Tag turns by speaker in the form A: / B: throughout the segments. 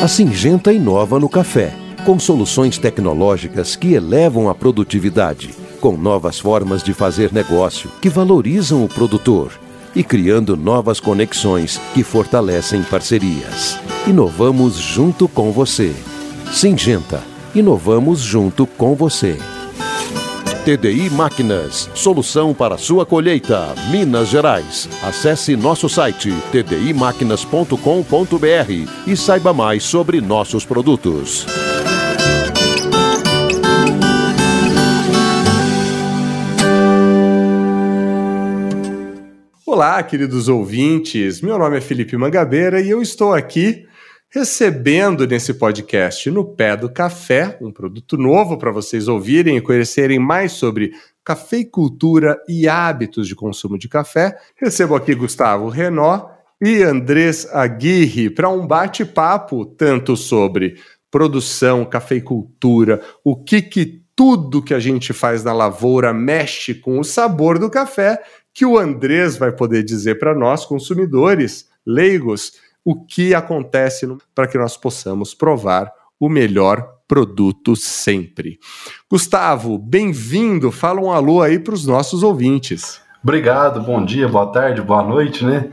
A: A Singenta inova no café, com soluções tecnológicas que elevam a produtividade, com novas formas de fazer negócio que valorizam o produtor e criando novas conexões que fortalecem parcerias. Inovamos junto com você. Singenta, inovamos junto com você. TDI Máquinas, solução para sua colheita, Minas Gerais. Acesse nosso site tdimáquinas.com.br e saiba mais sobre nossos produtos.
B: Olá, queridos ouvintes. Meu nome é Felipe Mangabeira e eu estou aqui recebendo nesse podcast No Pé do Café, um produto novo para vocês ouvirem e conhecerem mais sobre cafeicultura e hábitos de consumo de café. Recebo aqui Gustavo Renó e Andrés Aguirre para um bate-papo tanto sobre produção, cafeicultura, o que que tudo que a gente faz na lavoura mexe com o sabor do café, que o Andrés vai poder dizer para nós, consumidores leigos, o que acontece para que nós possamos provar o melhor produto sempre. Gustavo, bem-vindo. Fala um alô aí para os nossos ouvintes.
C: Obrigado, bom dia, boa tarde, boa noite, né?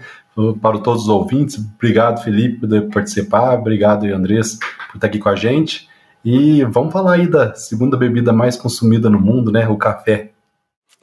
C: Para todos os ouvintes, obrigado, Felipe, por participar, obrigado, Andrés, por estar aqui com a gente. E vamos falar aí da segunda bebida mais consumida no mundo, né? O café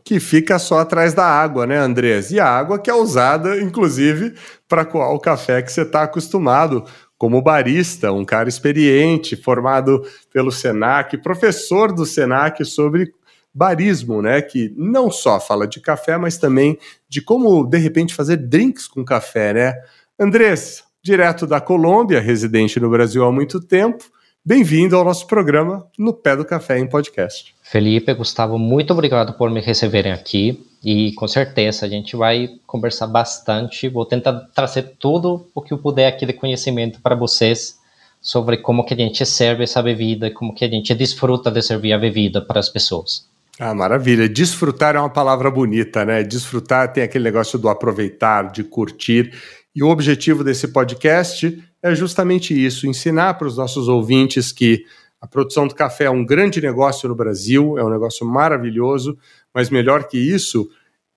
B: que fica só atrás da água, né, Andrés? E a água que é usada, inclusive, para coar o café que você está acostumado, como barista, um cara experiente, formado pelo Senac, professor do Senac sobre barismo, né? Que não só fala de café, mas também de como, de repente, fazer drinks com café, né? Andrés, direto da Colômbia, residente no Brasil há muito tempo, bem-vindo ao nosso programa No Pé do Café em Podcast.
D: Felipe, Gustavo, muito obrigado por me receberem aqui e com certeza a gente vai conversar bastante. Vou tentar trazer tudo o que eu puder aqui de conhecimento para vocês sobre como que a gente serve essa bebida, como que a gente desfruta de servir a bebida para as pessoas.
B: Ah, maravilha. Desfrutar é uma palavra bonita, né? Desfrutar tem aquele negócio do aproveitar, de curtir. E o objetivo desse podcast é justamente isso: ensinar para os nossos ouvintes que a produção do café é um grande negócio no Brasil, é um negócio maravilhoso, mas melhor que isso,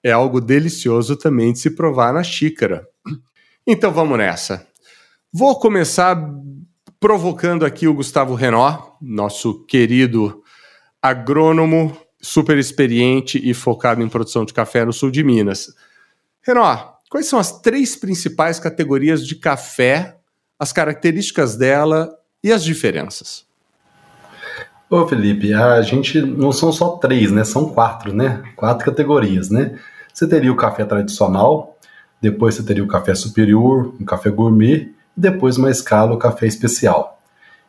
B: é algo delicioso também de se provar na xícara. Então vamos nessa. Vou começar provocando aqui o Gustavo Renó, nosso querido agrônomo, super experiente e focado em produção de café no sul de Minas. Renó, quais são as três principais categorias de café, as características dela e as diferenças?
C: Ô Felipe, a gente não são só três, né? São quatro, né? Quatro categorias, né? Você teria o café tradicional, depois você teria o café superior, um café gourmet, e depois uma escala, o café especial.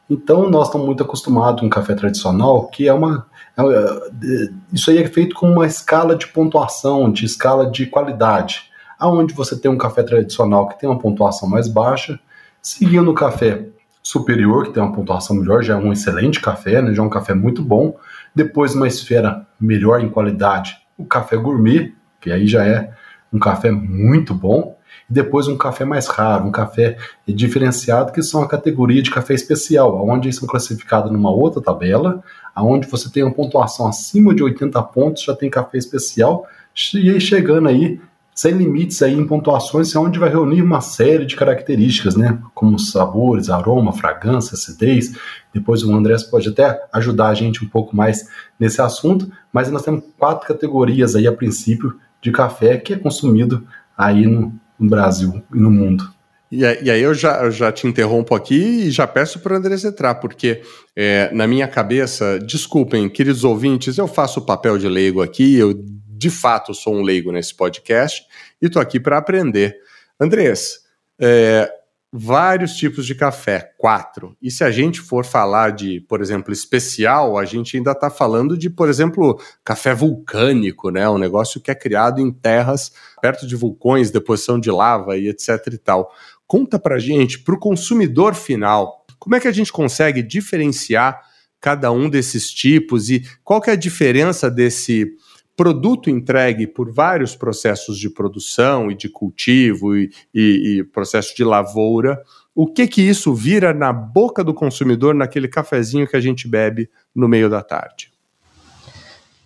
C: Então nós estamos muito acostumados com o café tradicional, que é uma. É, é, isso aí é feito com uma escala de pontuação, de escala de qualidade. Aonde você tem um café tradicional que tem uma pontuação mais baixa, seguindo o café superior, que tem uma pontuação melhor, já é um excelente café, né? já é um café muito bom. Depois, uma esfera melhor em qualidade, o café gourmet, que aí já é um café muito bom. E depois, um café mais raro, um café diferenciado, que são a categoria de café especial, onde são classificados numa outra tabela, aonde você tem uma pontuação acima de 80 pontos, já tem café especial, e aí chegando aí sem limites aí em pontuações, é onde vai reunir uma série de características, né? Como sabores, aroma, fragrância, acidez. Depois o Andrés pode até ajudar a gente um pouco mais nesse assunto, mas nós temos quatro categorias aí a princípio de café que é consumido aí no, no Brasil e no mundo.
B: E aí eu já, já te interrompo aqui e já peço para o Andrés entrar, porque é, na minha cabeça, desculpem, queridos ouvintes, eu faço o papel de leigo aqui, eu de fato sou um leigo nesse podcast e estou aqui para aprender. Andrés, é, vários tipos de café, quatro. E se a gente for falar de, por exemplo, especial, a gente ainda está falando de, por exemplo, café vulcânico, né? Um negócio que é criado em terras perto de vulcões, deposição de lava e etc e tal. Conta para gente, para o consumidor final, como é que a gente consegue diferenciar cada um desses tipos e qual que é a diferença desse produto entregue por vários processos de produção e de cultivo e, e, e processo de lavoura, o que que isso vira na boca do consumidor naquele cafezinho que a gente bebe no meio da tarde?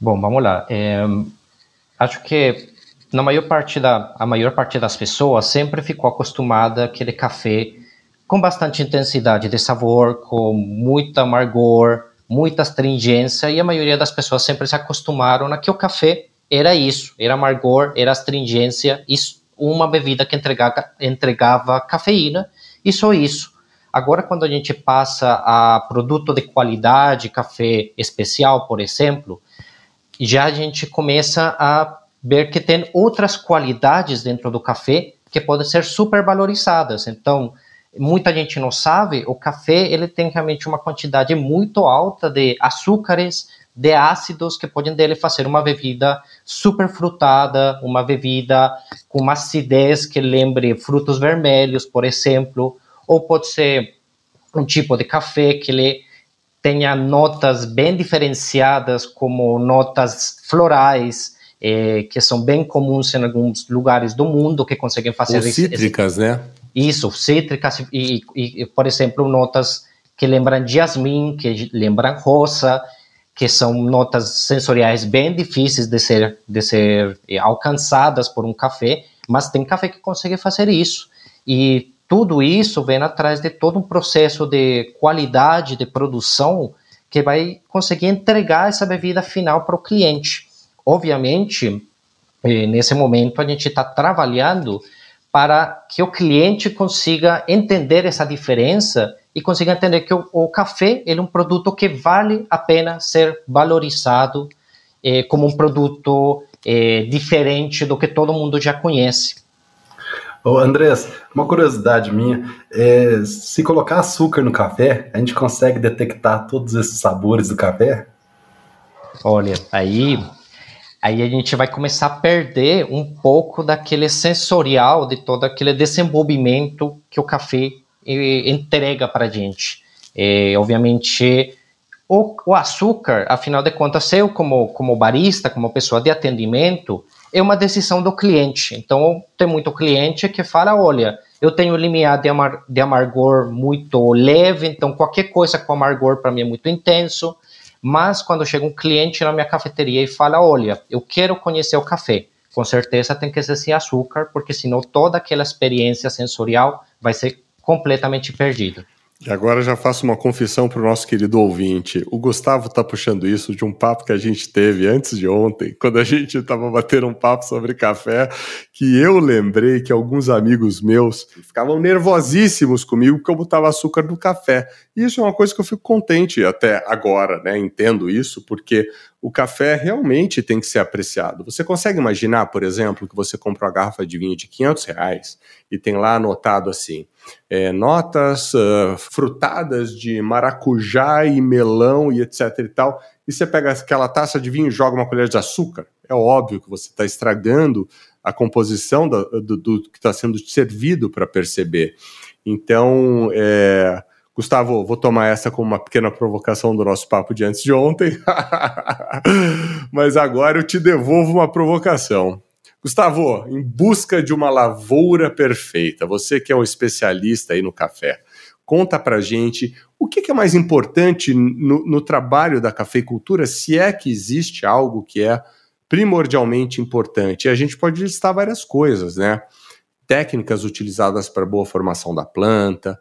D: Bom, vamos lá. É, acho que na maior parte da a maior parte das pessoas sempre ficou acostumada aquele café com bastante intensidade de sabor, com muita amargor, muita astringência, e a maioria das pessoas sempre se acostumaram a que o café era isso, era amargor, era astringência, isso, uma bebida que entregava, entregava cafeína, e só isso. Agora, quando a gente passa a produto de qualidade, café especial, por exemplo, já a gente começa a ver que tem outras qualidades dentro do café que podem ser super valorizadas. Então, muita gente não sabe, o café ele tem realmente uma quantidade muito alta de açúcares, de ácidos que podem dele fazer uma bebida super frutada, uma bebida com uma acidez que lembre frutos vermelhos, por exemplo, ou pode ser um tipo de café que ele tenha notas bem diferenciadas, como notas florais, eh, que são bem comuns em alguns lugares do mundo, que conseguem fazer... Ou
B: cítricas, esse, né?
D: Isso, cítricas e, e, por exemplo, notas que lembram jasmim, que lembram rosa, que são notas sensoriais bem difíceis de ser, de ser eh, alcançadas por um café, mas tem café que consegue fazer isso. E tudo isso vem atrás de todo um processo de qualidade de produção que vai conseguir entregar essa bebida final para o cliente. Obviamente, eh, nesse momento a gente está trabalhando para que o cliente consiga entender essa diferença e consiga entender que o, o café é um produto que vale a pena ser valorizado eh, como um produto eh, diferente do que todo mundo já conhece.
C: Ô Andrés, uma curiosidade minha, é, se colocar açúcar no café, a gente consegue detectar todos esses sabores do café?
D: Olha, aí aí a gente vai começar a perder um pouco daquele sensorial, de todo aquele desenvolvimento que o café eh, entrega para a gente. Eh, obviamente, o, o, açúcar, afinal de contas, eu como, como barista, como pessoa de atendimento, é uma decisão do cliente. Então, tem muito cliente que fala, olha, eu tenho limiar de, amar, de amargor muito leve, então qualquer coisa com amargor para mim é muito intenso. Mas quando chega um cliente na minha cafeteria e fala: Olha, eu quero conhecer o café, com certeza tem que ser sem açúcar, porque senão toda aquela experiência sensorial vai ser completamente perdida.
B: E agora já faço uma confissão para o nosso querido ouvinte. O Gustavo está puxando isso de um papo que a gente teve antes de ontem, quando a gente estava batendo um papo sobre café, que eu lembrei que alguns amigos meus ficavam nervosíssimos comigo porque eu botava açúcar no café. E isso é uma coisa que eu fico contente até agora, né? Entendo isso, porque o café realmente tem que ser apreciado. Você consegue imaginar, por exemplo, que você compra uma garrafa de vinho de 500 reais e tem lá anotado assim é, notas uh, frutadas de maracujá e melão e etc e tal, e você pega aquela taça de vinho e joga uma colher de açúcar, é óbvio que você está estragando a composição do, do, do que está sendo servido para perceber. Então, é, Gustavo, vou tomar essa como uma pequena provocação do nosso papo de antes de ontem, mas agora eu te devolvo uma provocação. Gustavo, em busca de uma lavoura perfeita, você que é um especialista aí no café, conta pra gente o que, é mais importante no, no trabalho da cafeicultura, se é que existe algo que é primordialmente importante. E a gente pode listar várias coisas, né? Técnicas utilizadas para boa formação da planta,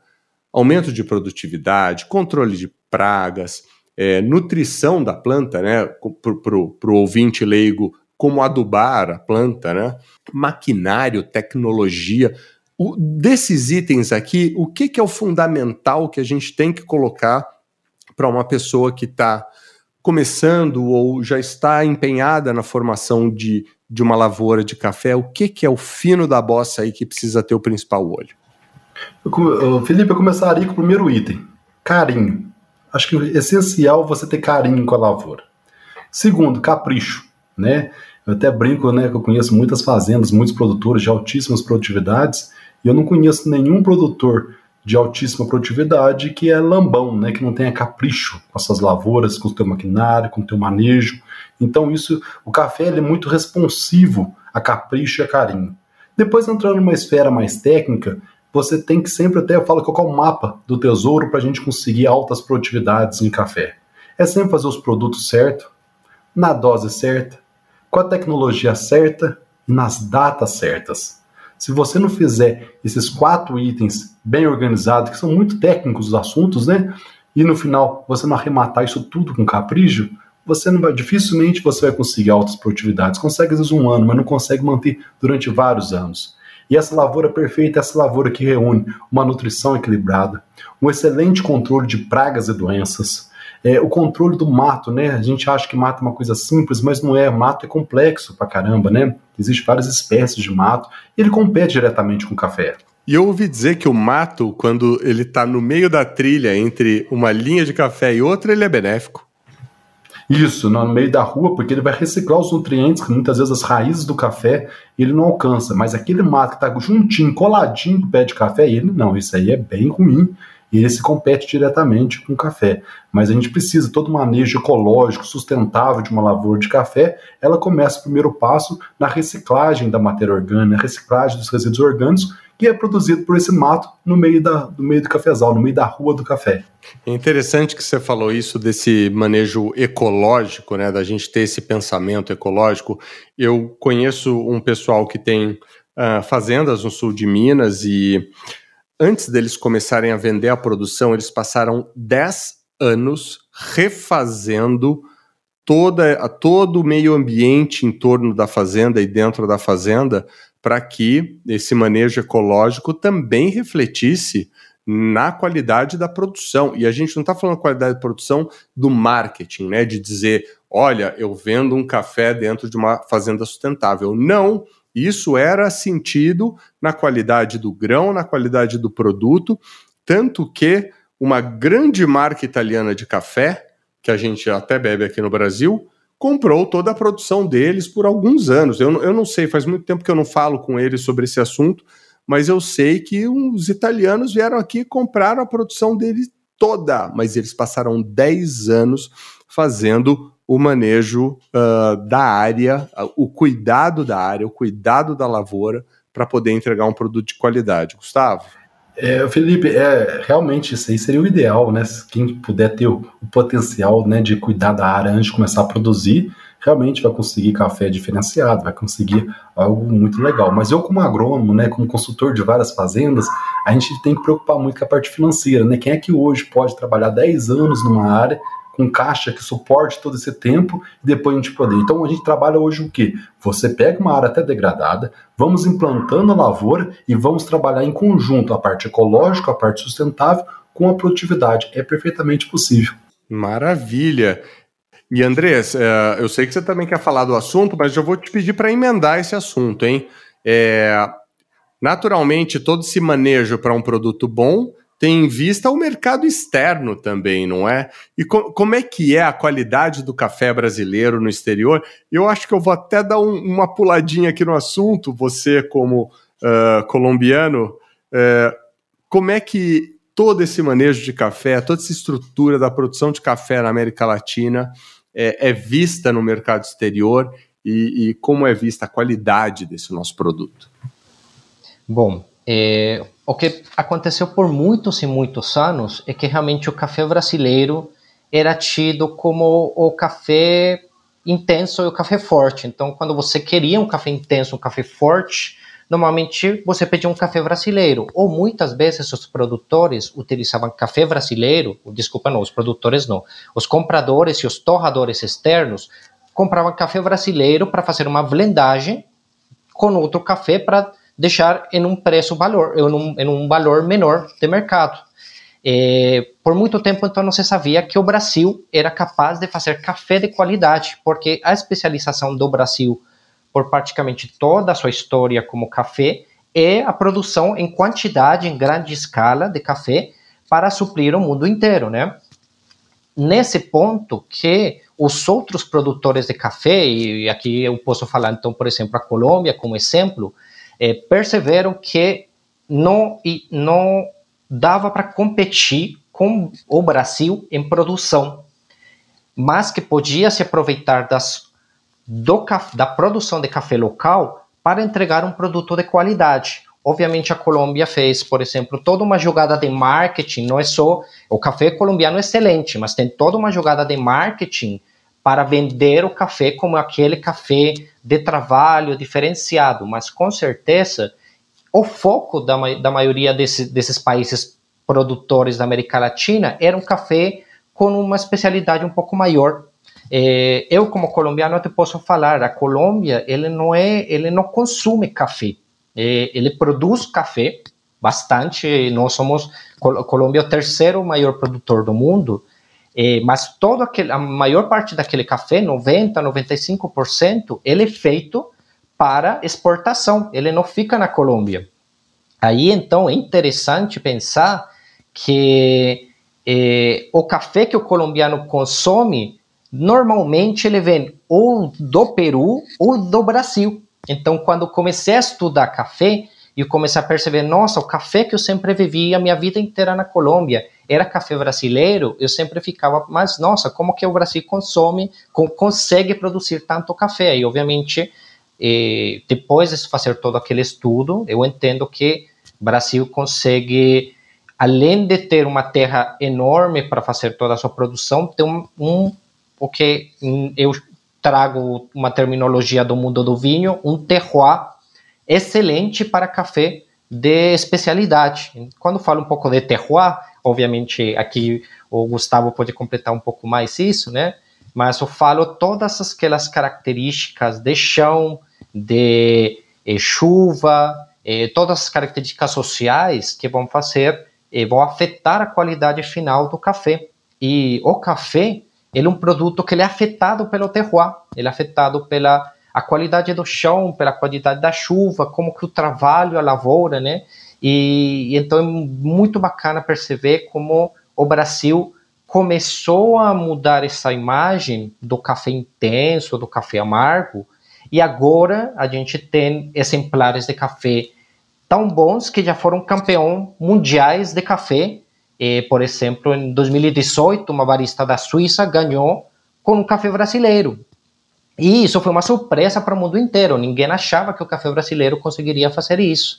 B: aumento de produtividade, controle de pragas, é, nutrição da planta, né? Para o ouvinte leigo, como adubar a planta, né? maquinário, tecnologia. O, desses itens aqui, o que, que é o fundamental que a gente tem que colocar para uma pessoa que está começando ou já está empenhada na formação de, de uma lavoura de café? O que, que é o fino da bossa aí que precisa ter o principal olho?
C: Felipe, eu começaria com o primeiro item: carinho. Acho que é essencial você ter carinho com a lavoura. Segundo, capricho, né? Eu até brinco, né, que eu conheço muitas fazendas, muitos produtores de altíssimas produtividades, e eu não conheço nenhum produtor de altíssima produtividade, que é lambão, né, que não tenha capricho com essas lavouras, com o teu maquinário, com o teu manejo. Então isso, o café é muito responsivo a capricho e a carinho. Depois entrando numa esfera mais técnica, você tem que sempre até, eu falo que é o mapa do tesouro para a gente conseguir altas produtividades em café. É sempre fazer os produtos certos, na dose certa, com a tecnologia certa e nas datas certas. Se você não fizer esses quatro itens bem organizados, que são muito técnicos os assuntos, né? E no final você não arrematar isso tudo com capricho, você não vai, dificilmente você vai conseguir altas produtividades. Consegue às vezes um ano, mas não consegue manter durante vários anos. E essa lavoura perfeita é essa lavoura que reúne uma nutrição equilibrada, um excelente controle de pragas e doenças, é, o controle do mato, né? A gente acha que mato é uma coisa simples, mas não é. Mato é complexo pra caramba, né? Existem várias espécies de mato ele compete diretamente com o café.
B: E eu ouvi dizer que o mato, quando ele está no meio da trilha entre uma linha de café e outra, ele é benéfico.
C: Isso, no meio da rua, porque ele vai reciclar os nutrientes que muitas vezes as raízes do café ele não alcança. Mas aquele mato que está juntinho, coladinho com o pé de café, ele não, isso aí é bem ruim e esse compete diretamente com o café. Mas a gente precisa todo manejo ecológico, sustentável de uma lavoura de café. Ela começa o primeiro passo na reciclagem da matéria orgânica, reciclagem dos resíduos orgânicos que é produzido por esse mato no meio, da, no meio do cafezal, no meio da rua do café.
B: É interessante que você falou isso desse manejo ecológico, né, da gente ter esse pensamento ecológico. Eu conheço um pessoal que tem uh, fazendas no sul de Minas e antes deles começarem a vender a produção, eles passaram 10 anos refazendo toda, todo o meio ambiente em torno da fazenda e dentro da fazenda para que esse manejo ecológico também refletisse na qualidade da produção. E a gente não está falando qualidade de produção do marketing, né? De dizer, olha, eu vendo um café dentro de uma fazenda sustentável. Não, isso era sentido na qualidade do grão, na qualidade do produto, tanto que uma grande marca italiana de café, que a gente até bebe aqui no Brasil, comprou toda a produção deles por alguns anos. Eu, eu não sei, faz muito tempo que eu não falo com eles sobre esse assunto, mas eu sei que os italianos vieram aqui e compraram a produção deles toda, mas eles passaram 10 anos fazendo o manejo uh, da área, o cuidado da área, o cuidado da lavoura para poder entregar um produto de qualidade. Gustavo?
C: É, Felipe, é, realmente isso aí seria o ideal, né? Quem puder ter o, o, potencial né, de cuidar da área antes de começar a produzir, realmente vai conseguir café diferenciado, vai conseguir algo muito legal. Mas eu, como agrônomo, né, como consultor de várias fazendas, a gente tem que preocupar muito com a parte financeira, né? Quem é que hoje pode trabalhar 10 anos numa área com caixa que suporte todo esse tempo e depois a gente poder. Então a gente trabalha hoje o quê? Você pega uma área até degradada, vamos implantando a lavoura e vamos trabalhar em conjunto a parte ecológica, a parte sustentável com a produtividade. É perfeitamente possível.
B: Maravilha. E Andrés, é, eu sei que você também quer falar do assunto, mas eu vou te pedir para emendar esse assunto, hein? É, naturalmente, todo esse manejo para um produto bom tem em vista o mercado externo também, não é? E co como é que é a qualidade do café brasileiro no exterior? Eu acho que eu vou até dar um, uma puladinha aqui no assunto, você como uh, colombiano, uh, como é que todo esse manejo de café, toda essa estrutura da produção de café na América Latina é, é vista no mercado exterior e, e como é vista a qualidade desse nosso produto?
D: Bom, é, o que aconteceu por muitos e muitos anos é que realmente o café brasileiro era tido como o café intenso e o café forte. Então, quando você queria um café intenso, um café forte, normalmente você pedia um café brasileiro. Ou muitas vezes os produtores utilizavam café brasileiro, desculpa, não, os produtores não. Os compradores e os torradores externos compravam café brasileiro para fazer uma blendagem com outro café para deixar em um preço valor, em um, em um valor menor de mercado. É, por muito tempo, então, não se sabia que o Brasil era capaz de fazer café de qualidade, porque a especialização do Brasil, por praticamente toda a sua história como café, é a produção em quantidade, em grande escala de café para suprir o mundo inteiro, né? Nesse ponto que os outros produtores de café, e aqui eu posso falar, então, por exemplo, a Colômbia como exemplo, é, perceberam que não, não dava para competir com o Brasil em produção, mas que podia se aproveitar das, do, da produção de café local para entregar um produto de qualidade. Obviamente a Colômbia fez, por exemplo, toda uma jogada de marketing, não é só o café colombiano é excelente, mas tem toda uma jogada de marketing para vender o café como aquele café de trabalho diferenciado, mas com certeza o foco da, da maioria desse, desses países produtores da América Latina era um café com uma especialidade um pouco maior. É, eu como colombiano te posso falar, a Colômbia ele não é, ele não consome café, é, ele produz café bastante. Nós somos Colômbia é o terceiro maior produtor do mundo, é, mas toda aquele, a maior parte daquele café, 90, 95%, ele é feito para exportação, ele não fica na Colômbia. Aí então é interessante pensar que é, o café que o colombiano consome, normalmente ele vem ou do Peru ou do Brasil. Então, quando comecei a estudar café, e comecei a perceber, nossa, o café que eu sempre vivi a minha vida inteira na Colômbia era café brasileiro, eu sempre ficava, mas nossa, como que o Brasil consome, consegue produzir tanto café? E obviamente, eh, depois de fazer todo aquele estudo, eu entendo que o Brasil consegue, além de ter uma terra enorme para fazer toda a sua produção, ter um, um o que eu trago uma terminologia do mundo do vinho, um terroir excelente para café de especialidade. Quando falo um pouco de terroir, obviamente aqui o Gustavo pode completar um pouco mais isso, né? Mas eu falo todas aquelas características de chão, de eh, chuva, eh, todas as características sociais que vão fazer, eh, vão afetar a qualidade final do café. E o café, ele é um produto que ele é afetado pelo terroir, ele é afetado pela a qualidade do chão, pela qualidade da chuva, como que o trabalho, a lavoura, né? E, então é muito bacana perceber como o Brasil começou a mudar essa imagem do café intenso, do café amargo, e agora a gente tem exemplares de café tão bons que já foram campeão mundiais de café. E, por exemplo, em 2018, uma barista da Suíça ganhou com um café brasileiro. E isso foi uma surpresa para o mundo inteiro. Ninguém achava que o café brasileiro conseguiria fazer isso.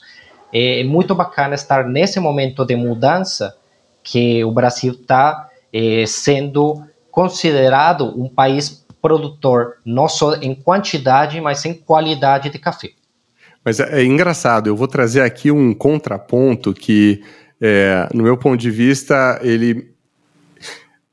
D: É muito bacana estar nesse momento de mudança que o Brasil está é, sendo considerado um país produtor, não só em quantidade, mas em qualidade de café.
B: Mas é, é engraçado, eu vou trazer aqui um contraponto que, é, no meu ponto de vista, ele.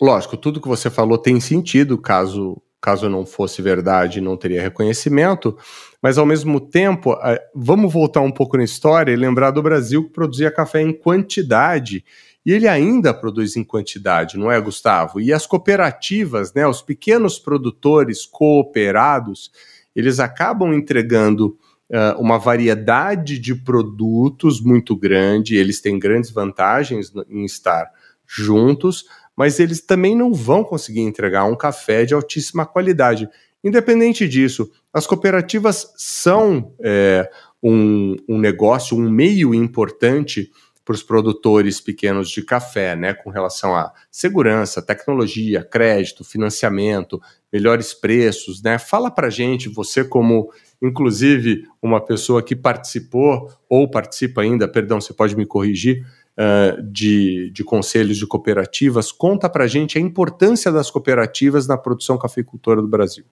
B: Lógico, tudo que você falou tem sentido, caso caso não fosse verdade, não teria reconhecimento, mas ao mesmo tempo, vamos voltar um pouco na história e lembrar do Brasil que produzia café em quantidade, e ele ainda produz em quantidade, não é, Gustavo? E as cooperativas, né, os pequenos produtores cooperados, eles acabam entregando uh, uma variedade de produtos muito grande, eles têm grandes vantagens em estar juntos, mas eles também não vão conseguir entregar um café de altíssima qualidade. Independente disso, as cooperativas são é, um, um negócio, um meio importante para os produtores pequenos de café, né, com relação a segurança, tecnologia, crédito, financiamento, melhores preços, né? Fala para gente, você como inclusive uma pessoa que participou ou participa ainda, perdão, você pode me corrigir, uh, de, de conselhos de cooperativas. Conta para a gente a importância das cooperativas na produção cafeicultora do Brasil.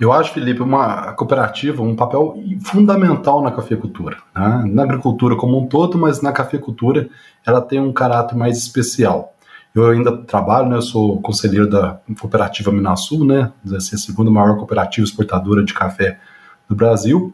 C: Eu acho, Felipe, uma cooperativa um papel fundamental na cafeicultura, né? na agricultura como um todo, mas na cafeicultura ela tem um caráter mais especial. Eu ainda trabalho, né, eu sou conselheiro da cooperativa Minasul, né, a segunda maior cooperativa exportadora de café do Brasil,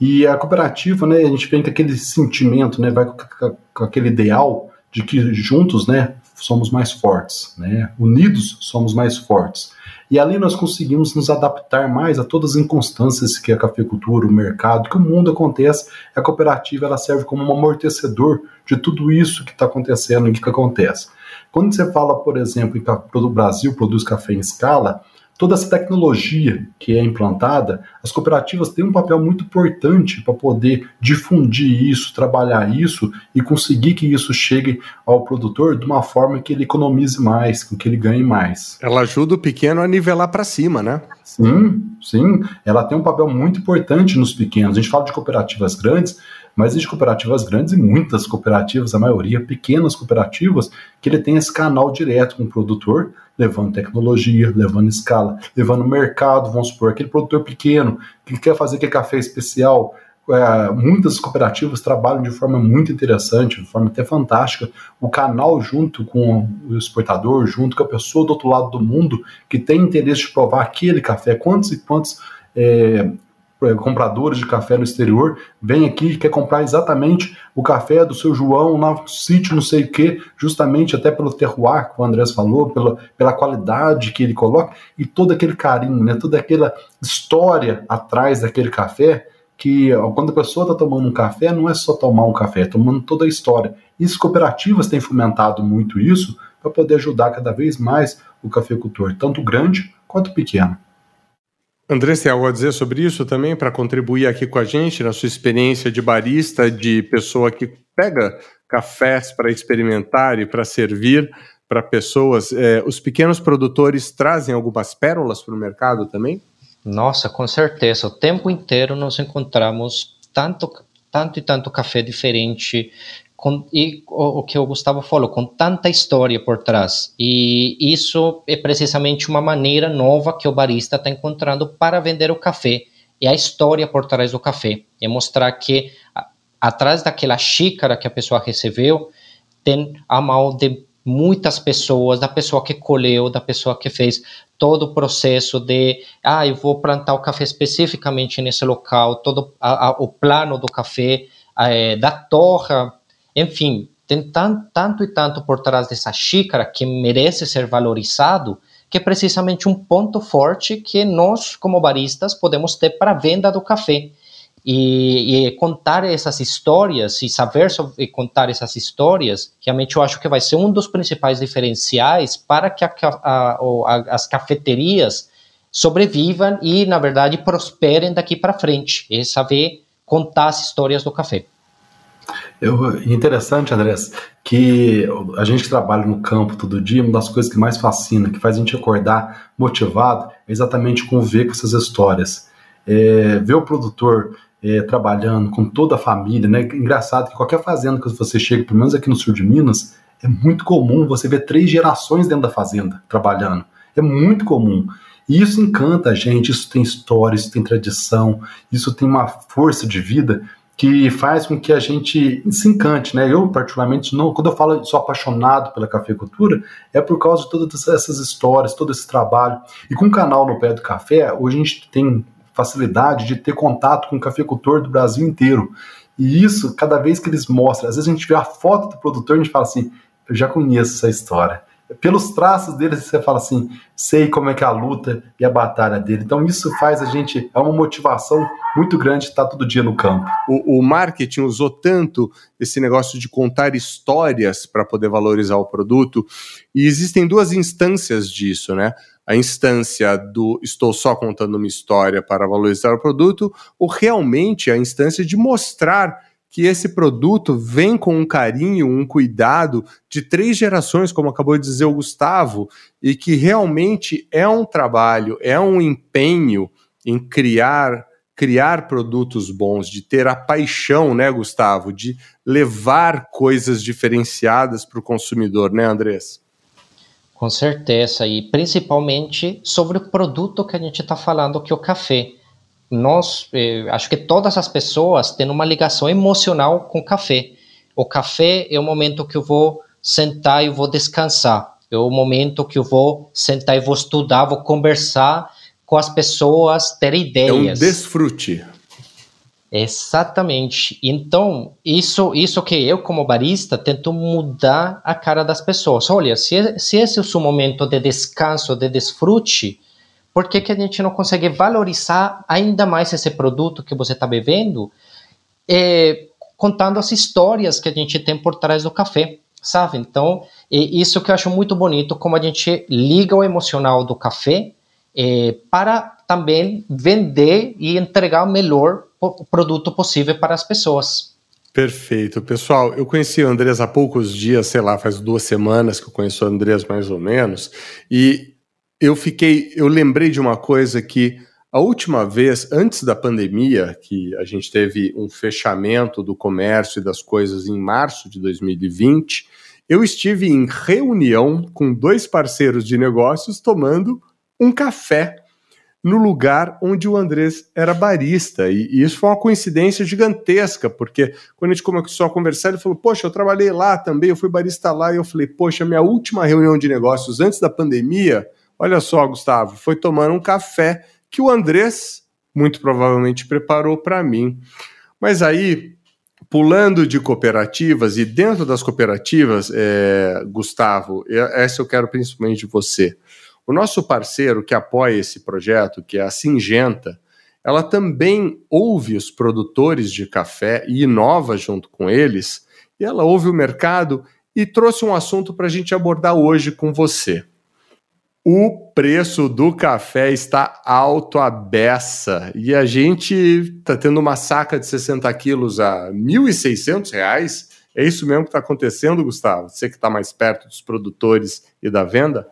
C: e a cooperativa, né, a gente vem com aquele sentimento, né, vai com, com, aquele ideal de que juntos, né, somos mais fortes, né, unidos somos mais fortes. E ali nós conseguimos nos adaptar mais a todas as inconstâncias que a cafeicultura, o mercado, que o mundo acontece. A cooperativa ela serve como um amortecedor de tudo isso que está acontecendo e que acontece. Quando você fala, por exemplo, que o Brasil produz café em escala, toda essa tecnologia que é implantada, as cooperativas têm um papel muito importante para poder difundir isso, trabalhar isso e conseguir que isso chegue ao produtor de uma forma que ele economize mais, com que ele ganhe mais.
B: Ela ajuda o pequeno a nivelar para cima, né?
C: Sim, sim. Ela tem um papel muito importante nos pequenos. A gente fala de cooperativas grandes, mas existe cooperativas grandes e muitas cooperativas, a maioria pequenas cooperativas, que ele tem esse canal direto com o produtor, levando tecnologia, levando escala, levando mercado, vamos supor, aquele produtor pequeno que quer fazer aquele café especial. É, muitas cooperativas trabalham de forma muito interessante, de forma até fantástica, o canal junto com o exportador, junto com a pessoa do outro lado do mundo que tem interesse de provar aquele café, quantos e quantos é, compradores de café no exterior, vem aqui quer comprar exatamente o café do seu João no sítio não sei o que, justamente até pelo terroir que o Andrés falou, pela, pela qualidade que ele coloca e todo aquele carinho, né, toda aquela história atrás daquele café que quando a pessoa está tomando um café, não é só tomar um café, é tomando toda a história. E as cooperativas têm fomentado muito isso para poder ajudar cada vez mais o cafeicultor, tanto grande quanto pequeno.
B: Você tem algo a dizer sobre isso também, para contribuir aqui com a gente, na sua experiência de barista, de pessoa que pega cafés para experimentar e para servir para pessoas. É, os pequenos produtores trazem algumas pérolas para o mercado também?
D: Nossa, com certeza. O tempo inteiro nós encontramos tanto, tanto e tanto café diferente, com, e o, o, que o Gustavo falou, com tanta história por trás. E isso é precisamente uma maneira nova que o barista está encontrando para vender o café. É a história por trás do café. É mostrar que a, atrás daquela xícara que a pessoa recebeu, tem a mão de muitas pessoas, da pessoa que colheu, da pessoa que fez todo o processo de, ah, eu vou plantar o café especificamente nesse local, todo a, a, o plano do café, é, da torra enfim, tem tanto, tanto e tanto por trás dessa xícara que merece ser valorizado, que é precisamente um ponto forte que nós, como baristas, podemos ter para a venda do café. E, e, contar essas histórias e saber sobre, contar essas histórias, realmente eu acho que vai ser um dos principais diferenciais para que a, a, a, as cafeterias sobrevivam e, na verdade, prosperem daqui para frente. É saber contar as histórias do café.
C: Eu, interessante, Andrés, que a gente que trabalha no campo todo dia, uma das coisas que mais fascina, que faz a gente acordar motivado, é exatamente com ver com essas histórias. É, ver o produtor é, trabalhando com toda a família, né? Engraçado que qualquer fazenda que você chega, pelo menos aqui no sul de Minas, é muito comum você ver três gerações dentro da fazenda trabalhando. É muito comum. E isso encanta a gente, isso tem história, isso tem tradição, isso tem uma força de vida que faz com que a gente se encante, né? Eu, particularmente, não, quando eu falo sou apaixonado pela cafeicultura, é por causa de todas essas histórias, todo esse trabalho. E com o canal No Pé do Café, hoje a gente tem facilidade de ter contato com o cafeicultor do Brasil inteiro. E isso, cada vez que eles mostram, às vezes a gente vê a foto do produtor e a gente fala assim, eu já conheço essa história pelos traços dele, você fala assim, sei como é que é a luta e a batalha dele. Então isso faz a gente, é uma motivação muito grande estar todo dia no campo.
B: O, o marketing usou tanto esse negócio de contar histórias para poder valorizar o produto, e existem duas instâncias disso, né? A instância do estou só contando uma história para valorizar o produto, ou realmente a instância de mostrar que esse produto vem com um carinho, um cuidado de três gerações, como acabou de dizer o Gustavo, e que realmente é um trabalho, é um empenho em criar criar produtos bons, de ter a paixão, né, Gustavo, de levar coisas diferenciadas para o consumidor, né, Andrés?
D: Com certeza, e principalmente sobre o produto que a gente está falando, que é o café nós, eh, acho que todas as pessoas têm uma ligação emocional com café. O café é o momento que eu vou sentar e vou descansar. É o momento que eu vou sentar e vou estudar, vou conversar com as pessoas, ter ideias. É um
B: desfrute.
D: Exatamente. Então, isso, isso que eu, como barista, tento mudar a cara das pessoas. Olha, se, se esse é o seu momento de descanso, de desfrute, por que, que a gente não consegue valorizar ainda mais esse produto que você está bebendo, é, contando as histórias que a gente tem por trás do café, sabe? Então, é isso que eu acho muito bonito, como a gente liga o emocional do café é, para também vender e entregar o melhor produto possível para as pessoas.
B: Perfeito. Pessoal, eu conheci o Andrés há poucos dias, sei lá, faz duas semanas que eu conheço o Andrés mais ou menos, e eu fiquei, eu lembrei de uma coisa que a última vez, antes da pandemia, que a gente teve um fechamento do comércio e das coisas em março de 2020, eu estive em reunião com dois parceiros de negócios tomando um café no lugar onde o Andrés era barista. E, e, isso foi uma coincidência gigantesca, porque quando a gente começou a conversar, ele falou: Poxa, eu trabalhei lá também, eu fui barista lá. E eu falei: Poxa, minha última reunião de negócios antes da pandemia, olha só, Gustavo, foi tomar um café que o Andrés muito provavelmente preparou para mim. Mas aí, pulando de cooperativas e dentro das cooperativas, é, Gustavo, essa eu quero principalmente de você. O nosso parceiro que apoia esse projeto, que é a Singenta, ela também ouve os produtores de café e inova junto com eles, e ela ouve o mercado e trouxe um assunto para a gente abordar hoje com você. O preço do café está alto a beça e a gente está tendo uma saca de 60 quilos a R$ 1.600. É isso mesmo que está acontecendo, Gustavo? Você que está mais perto dos produtores e da venda?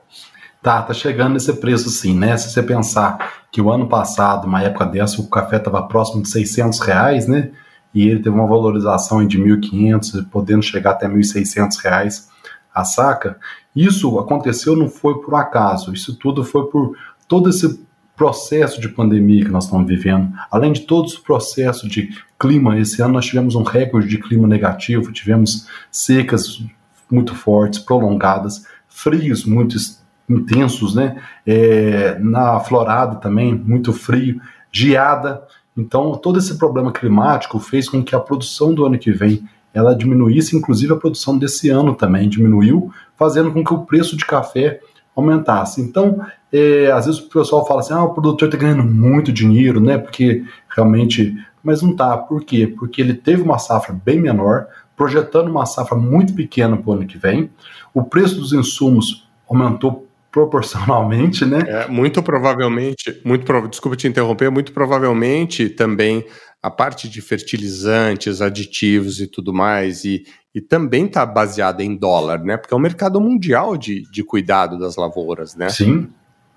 C: Tá, tá chegando nesse preço sim, né? Se você pensar que o ano passado, uma época dessa, o café estava próximo de 600 reais, né? E ele teve uma valorização de 1.500, podendo chegar até 1.600 reais a saca. Isso aconteceu não foi por acaso, isso tudo foi por todo esse processo de pandemia que nós estamos vivendo, além de todos os processos de clima, esse ano nós tivemos um recorde de clima negativo, tivemos secas muito fortes, prolongadas, frios muito intensos, né? É, na florada também, muito frio, geada. Então, todo esse problema climático fez com que a produção do ano que vem ela diminuísse, inclusive a produção desse ano também diminuiu, fazendo com que o preço de café aumentasse. Então, é, às vezes o pessoal fala assim, ah, o produtor está ganhando muito dinheiro, né? Porque realmente, mas não tá. Por quê? Porque ele teve uma safra bem menor, projetando uma safra muito pequena para o ano que vem. O preço dos insumos aumentou proporcionalmente, né?
B: É, muito provavelmente, muito desculpa te interromper, muito provavelmente também a parte de fertilizantes, aditivos e tudo mais, e, e também está baseada em dólar, né? Porque é um mercado mundial de, de cuidado das lavouras, né?
C: Sim,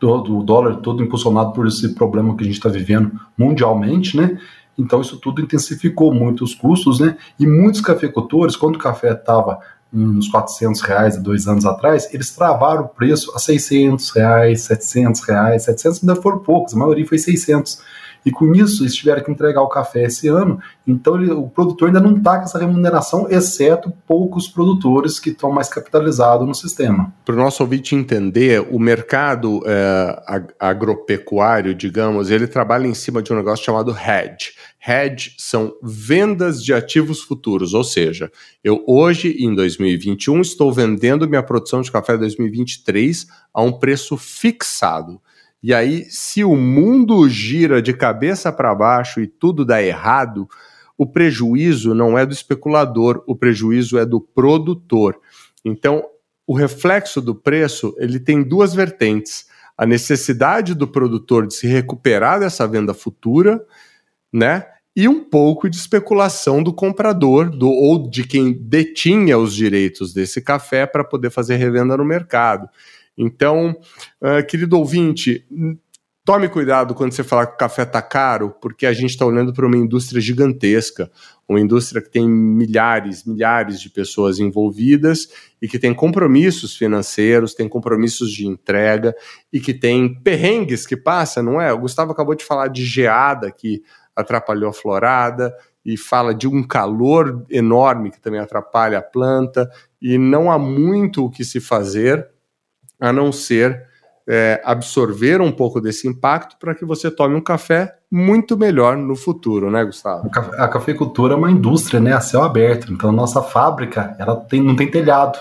C: o dólar todo impulsionado por esse problema que a gente está vivendo mundialmente, né? Então isso tudo intensificou muito os custos, né? E muitos cafeicultores, quando o café estava uns 400 reais há dois anos atrás, eles travaram o preço a 600 reais, 700 reais, 700 ainda foram poucos, a maioria foi 600 e com isso, eles tiveram que entregar o café esse ano, então ele, o produtor ainda não está com essa remuneração, exceto poucos produtores que estão mais capitalizados no sistema.
B: Para o nosso ouvinte entender, o mercado é, agropecuário, digamos, ele trabalha em cima de um negócio chamado hedge. Hedge são vendas de ativos futuros, ou seja, eu hoje, em 2021, estou vendendo minha produção de café 2023 a um preço fixado. E aí, se o mundo gira de cabeça para baixo e tudo dá errado, o prejuízo não é do especulador, o prejuízo é do produtor. Então, o reflexo do preço, ele tem duas vertentes. A necessidade do produtor de se recuperar dessa venda futura, né? E um pouco de especulação do comprador do, ou de quem detinha os direitos desse café para poder fazer revenda no mercado. Então, uh, querido ouvinte, tome cuidado quando você falar que o café está caro, porque a gente está olhando para uma indústria gigantesca, uma indústria que tem milhares, milhares de pessoas envolvidas e que tem compromissos financeiros, tem compromissos de entrega e que tem perrengues que passa, não é? O Gustavo acabou de falar de geada que atrapalhou a florada e fala de um calor enorme que também atrapalha a planta e não há muito o que se fazer a não ser é, absorver um pouco desse impacto para que você tome um café muito melhor no futuro, né, Gustavo?
C: A cafeicultura é uma indústria, né, a céu aberto. Então, a nossa fábrica, ela tem, não tem telhado.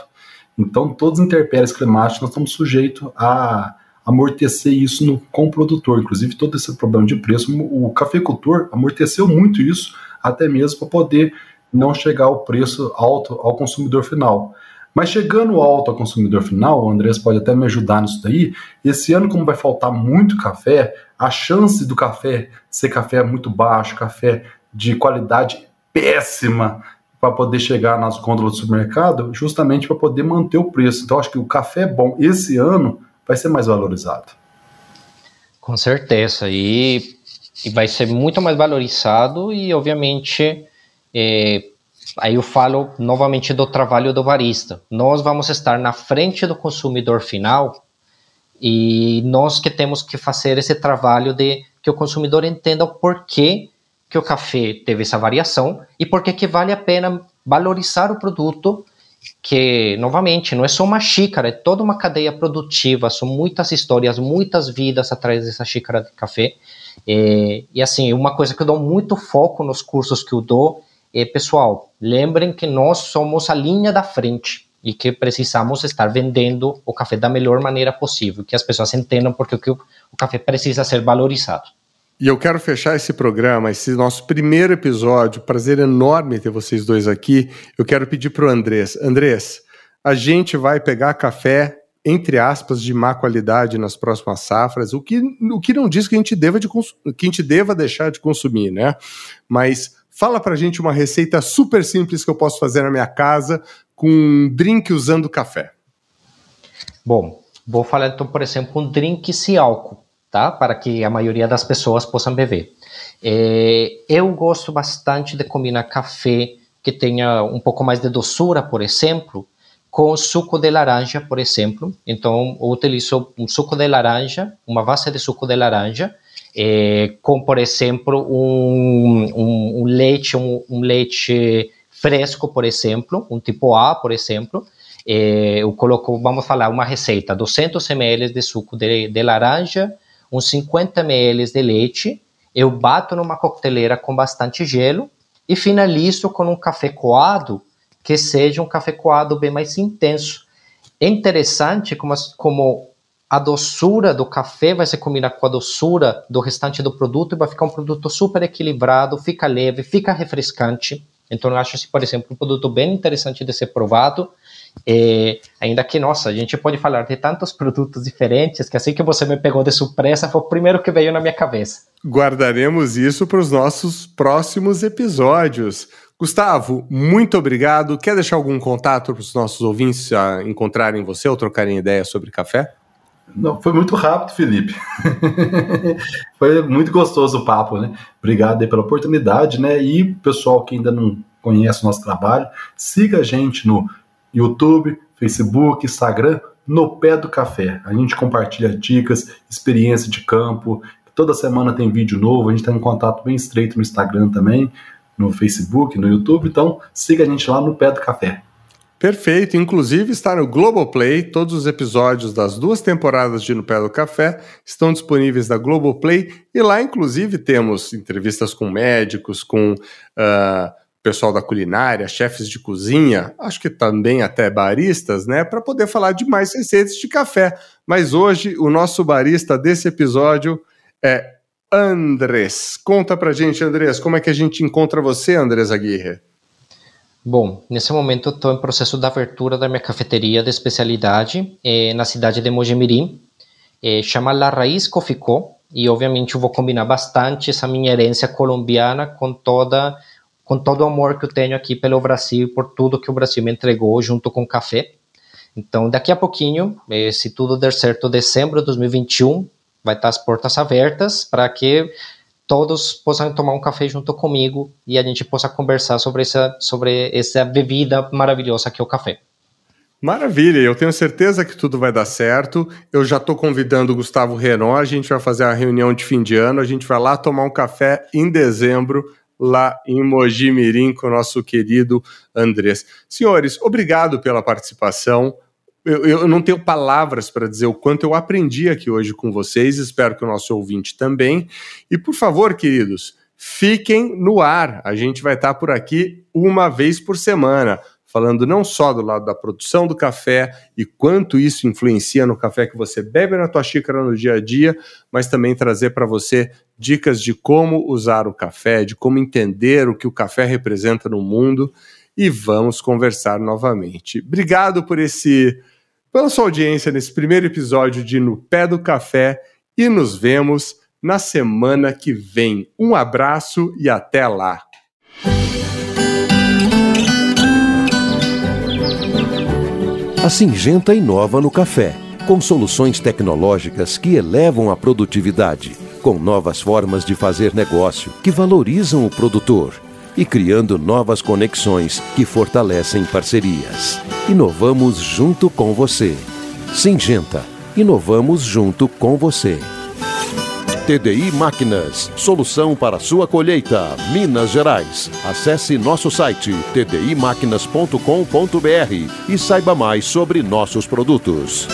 C: Então, todos os intempéries climáticos nós estamos sujeitos a amortecer isso no, com o produtor. Inclusive, todo esse problema de preço, o cafeicultor amorteceu muito isso, até mesmo para poder não chegar ao preço alto ao consumidor final. Mas chegando alto ao consumidor final, o Andrés pode até me ajudar nisso daí. Esse ano, como vai faltar muito café, a chance do café ser café muito baixo, café de qualidade péssima, para poder chegar nas gôndolas do supermercado, justamente para poder manter o preço. Então, acho que o café bom esse ano vai ser mais valorizado.
D: Com certeza. E, e vai ser muito mais valorizado e, obviamente, é, aí eu falo novamente do trabalho do barista. Nós vamos estar na frente do consumidor final e nós que temos que fazer esse trabalho de que o consumidor entenda o porquê que o café teve essa variação e porquê que vale a pena valorizar o produto que, novamente, não é só uma xícara, é toda uma cadeia produtiva, são muitas histórias, muitas vidas atrás dessa xícara de café. E, e assim, uma coisa que eu dou muito foco nos cursos que eu dou é, pessoal, lembrem que nós somos a linha da frente e que precisamos estar vendendo o café da melhor maneira possível, que as pessoas entendam porque o, o café precisa ser valorizado.
B: E eu quero fechar esse programa, esse nosso primeiro episódio. Prazer enorme ter vocês dois aqui. Eu quero pedir para o Andrés. Andrés, a gente vai pegar café, entre aspas, de má qualidade nas próximas safras, o que, o que não diz que a, gente deva de, que a gente deva deixar de consumir, né? Mas fala para a gente uma receita super simples que eu posso fazer na minha casa com um drink usando café.
D: Bom, vou falar então, por exemplo, um drink sem álcool tá? Para que a maioria das pessoas possam beber. É, eu gosto bastante de combinar café que tenha um pouco mais de doçura, por exemplo, com suco de laranja, por exemplo. Então, eu utilizo um suco de laranja, uma base de suco de laranja, é, com, por exemplo, um, um, um leite, um, um, leite fresco, por exemplo, um tipo A, por exemplo. É, eu coloco, vamos falar, uma receita, 200 ml de suco de, de laranja, uns 50 ml de leite, eu bato numa coqueteleira com bastante gelo e finalizo com um café coado que seja um café coado bem mais intenso. É interessante como, como a doçura do café vai se combinar com a doçura do restante do produto e vai ficar um produto super equilibrado, fica leve, fica refrescante. Então, eu acho, esse, por exemplo, um produto bem interessante de ser provado. E, ainda que, nossa, a gente pode falar de tantos produtos diferentes que assim que você me pegou de surpresa foi o primeiro que veio na minha cabeça.
B: Guardaremos isso para os nossos próximos episódios. Gustavo, muito obrigado. Quer deixar algum contato para os nossos ouvintes encontrarem você ou trocarem ideias sobre café?
C: Não, foi muito rápido, Felipe. foi muito gostoso o papo, né? Obrigado pela oportunidade, né? E pessoal que ainda não conhece o nosso trabalho, siga a gente no YouTube, Facebook, Instagram, no pé do café. A gente compartilha dicas, experiência de campo. Toda semana tem vídeo novo. A gente está em contato bem estreito no Instagram também, no Facebook, no YouTube. Então siga a gente lá no pé do café.
B: Perfeito, inclusive está no Globoplay. Todos os episódios das duas temporadas de No Pé do Café estão disponíveis na Globoplay e lá, inclusive, temos entrevistas com médicos, com uh, pessoal da culinária, chefes de cozinha, acho que também até baristas, né, para poder falar de mais receitas de café. Mas hoje o nosso barista desse episódio é Andrés. Conta pra gente, Andrés, como é que a gente encontra você, Andrés Aguirre?
D: Bom, nesse momento estou em processo de abertura da minha cafeteria de especialidade eh, na cidade de Mojimirim. Eh, chama La Raiz Coficó e obviamente eu vou combinar bastante essa minha herência colombiana com toda com todo o amor que eu tenho aqui pelo Brasil por tudo que o Brasil me entregou junto com o café. Então, daqui a pouquinho, eh, se tudo der certo, dezembro de 2021, vai estar as portas abertas para que todos possam tomar um café junto comigo e a gente possa conversar sobre essa, sobre essa bebida maravilhosa que é o café.
B: Maravilha, eu tenho certeza que tudo vai dar certo. Eu já estou convidando o Gustavo Renan, a gente vai fazer a reunião de fim de ano, a gente vai lá tomar um café em dezembro lá em Mogi Mirim com o nosso querido Andrés. Senhores, obrigado pela participação. Eu, eu não tenho palavras para dizer o quanto eu aprendi aqui hoje com vocês, espero que o nosso ouvinte também. E por favor, queridos, fiquem no ar. A gente vai estar por aqui uma vez por semana falando não só do lado da produção do café e quanto isso influencia no café que você bebe na tua xícara no dia a dia, mas também trazer para você dicas de como usar o café, de como entender o que o café representa no mundo. e vamos conversar novamente. Obrigado por esse pela sua audiência nesse primeiro episódio de No Pé do Café e nos vemos na semana que vem. Um abraço e até lá.
A: A Singenta inova no café, com soluções tecnológicas que elevam a produtividade, com novas formas de fazer negócio que valorizam o produtor e criando novas conexões que fortalecem parcerias. Inovamos junto com você. Singenta, inovamos junto com você. TDI Máquinas, solução para sua colheita, Minas Gerais. Acesse nosso site tdimáquinas.com.br e saiba mais sobre nossos produtos.